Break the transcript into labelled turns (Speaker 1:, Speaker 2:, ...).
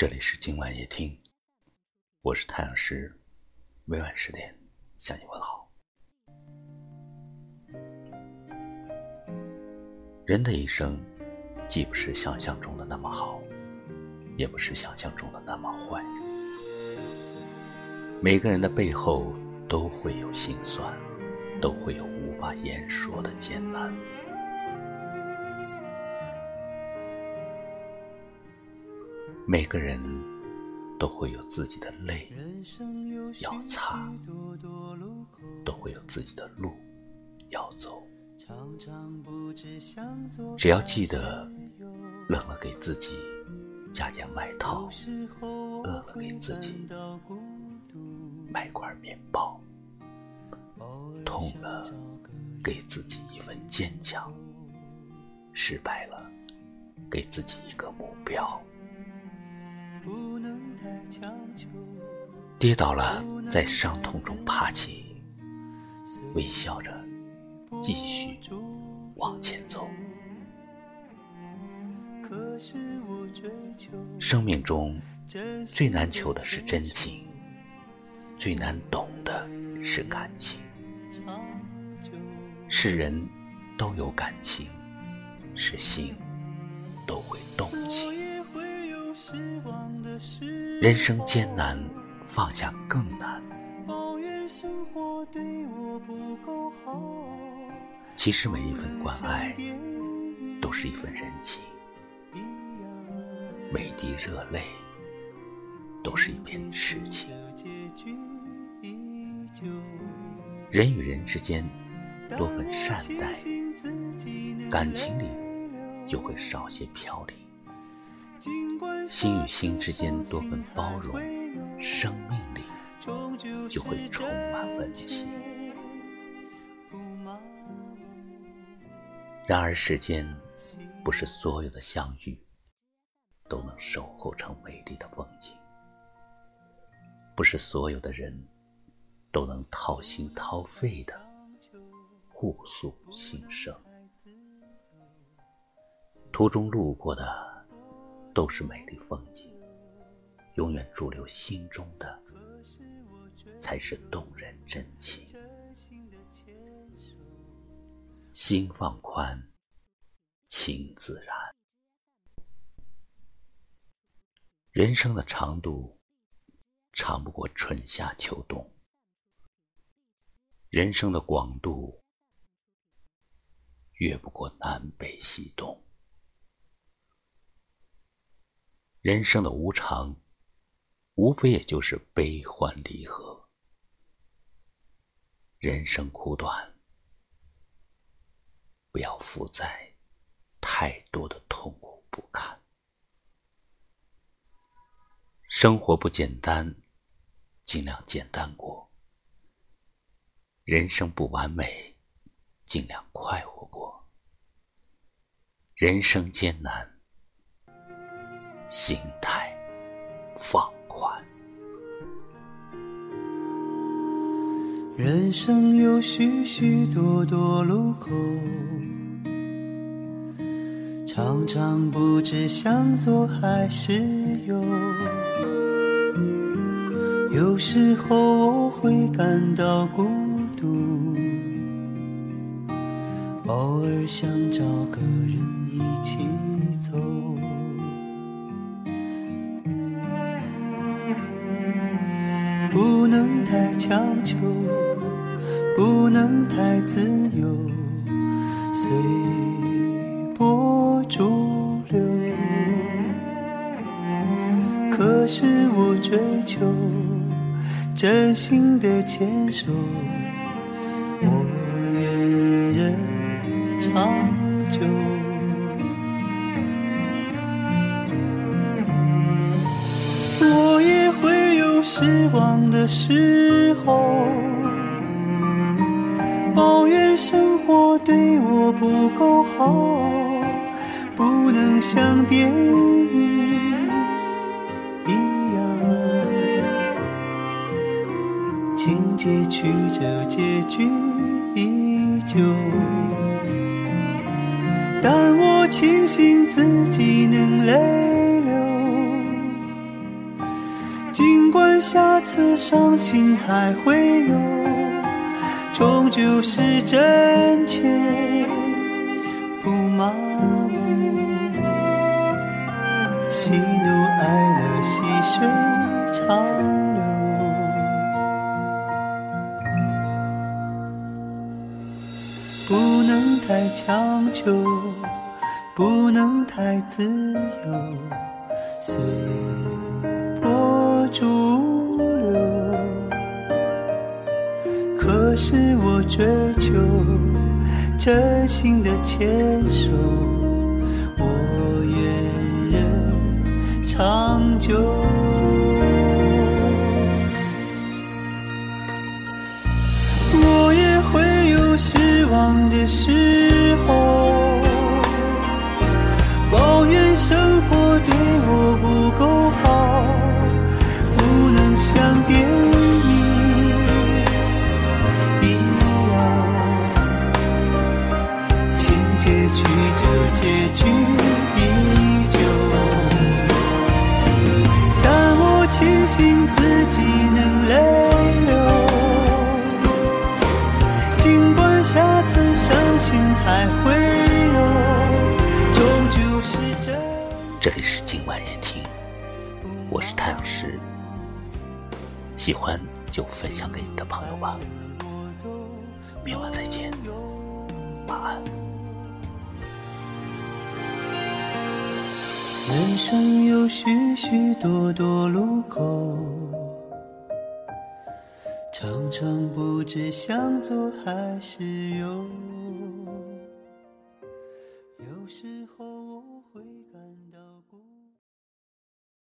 Speaker 1: 这里是今晚夜听，我是太阳石，每晚十点向你问好。人的一生，既不是想象中的那么好，也不是想象中的那么坏。每个人的背后都会有心酸，都会有无法言说的艰难。每个人都会有自己的泪要擦，都会有自己的路要走。只要记得，冷了给自己加件外套，饿了给自己买块面包，痛了给自己一份坚强，失败了给自己一个目标。不能太强跌倒了，在伤痛中爬起，微笑着继续往前走。生命中最难求的是真情，最难懂的是感情。是人都有感情，是心都会动情。人生艰难，放下更难。其实每一份关爱，都是一份人情；每滴热泪，都是一片痴情。人与人之间多份善待，感情里就会少些飘零。心与心之间多份包容，生命里就会充满温情。然而世间不是所有的相遇都能守候成美丽的风景，不是所有的人都能掏心掏肺的互诉心声。途中路过的。都是美丽风景，永远驻留心中的，才是动人真情。心放宽，情自然。人生的长度，长不过春夏秋冬；人生的广度，越不过南北西东。人生的无常，无非也就是悲欢离合。人生苦短，不要负载太多的痛苦不堪。生活不简单，尽量简单过；人生不完美，尽量快活过；人生艰难。心态放宽。
Speaker 2: 人生有许许多多路口，常常不知向左还是右。有时候我会感到孤独，偶尔想找个人太强求，不能太自由，随波逐流。可是我追求真心的牵手，我愿人长久。的时候，抱怨生活对我不够好，不能像电影一样，情节曲折，结局依旧。但我庆幸自己能泪。尽管下次伤心还会有，终究是真切不麻木。喜怒哀乐，细水长流。不能太强求，不能太自由，随波逐流。可是我追求真心的牵手，我愿人长久。我也会有失望的时结局依旧。但我庆幸自己能泪流。尽管下次伤心还会有，终究是真。
Speaker 1: 这里是今晚夜听，我是太阳石，喜欢就分享给你的朋友吧。明晚再见，晚安。
Speaker 2: 人生有许许多多路口，常常不知向左还是右。